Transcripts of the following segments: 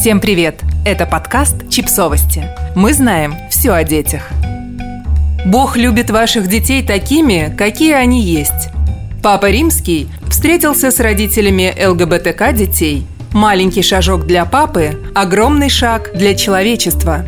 Всем привет! Это подкаст «Чипсовости». Мы знаем все о детях. Бог любит ваших детей такими, какие они есть. Папа Римский встретился с родителями ЛГБТК детей. Маленький шажок для папы – огромный шаг для человечества.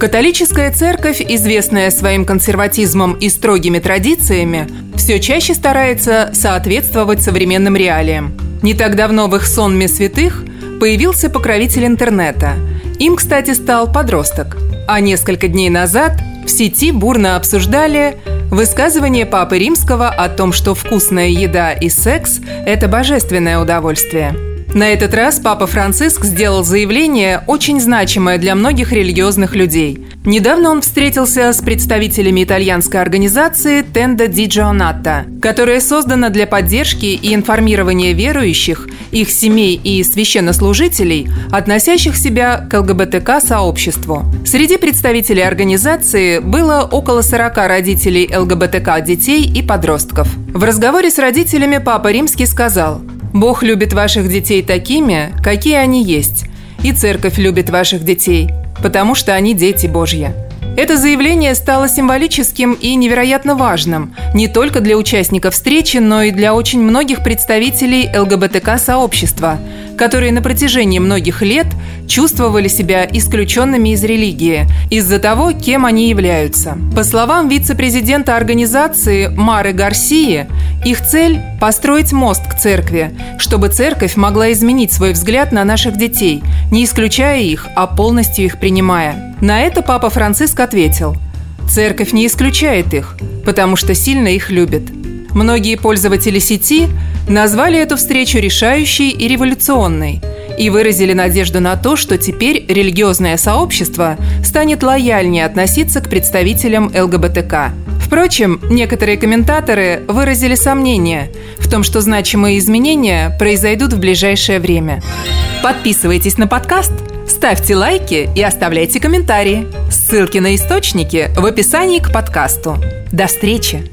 Католическая церковь, известная своим консерватизмом и строгими традициями, все чаще старается соответствовать современным реалиям. Не так давно в их сонме святых появился покровитель интернета. Им, кстати, стал подросток. А несколько дней назад в сети бурно обсуждали высказывание Папы Римского о том, что вкусная еда и секс – это божественное удовольствие – на этот раз Папа Франциск сделал заявление, очень значимое для многих религиозных людей. Недавно он встретился с представителями итальянской организации Tenda di Giornata, которая создана для поддержки и информирования верующих, их семей и священнослужителей, относящих себя к ЛГБТК-сообществу. Среди представителей организации было около 40 родителей ЛГБТК детей и подростков. В разговоре с родителями Папа Римский сказал – Бог любит ваших детей такими, какие они есть. И церковь любит ваших детей, потому что они дети Божьи. Это заявление стало символическим и невероятно важным не только для участников встречи, но и для очень многих представителей ЛГБТК-сообщества, которые на протяжении многих лет чувствовали себя исключенными из религии из-за того, кем они являются. По словам вице-президента организации Мары Гарсии, их цель – построить мост к церкви, чтобы церковь могла изменить свой взгляд на наших детей, не исключая их, а полностью их принимая. На это Папа Франциск ответил – Церковь не исключает их, потому что сильно их любит. Многие пользователи сети назвали эту встречу решающей и революционной и выразили надежду на то, что теперь религиозное сообщество станет лояльнее относиться к представителям ЛГБТК. Впрочем, некоторые комментаторы выразили сомнение в том, что значимые изменения произойдут в ближайшее время. Подписывайтесь на подкаст, ставьте лайки и оставляйте комментарии. Ссылки на источники в описании к подкасту. До встречи!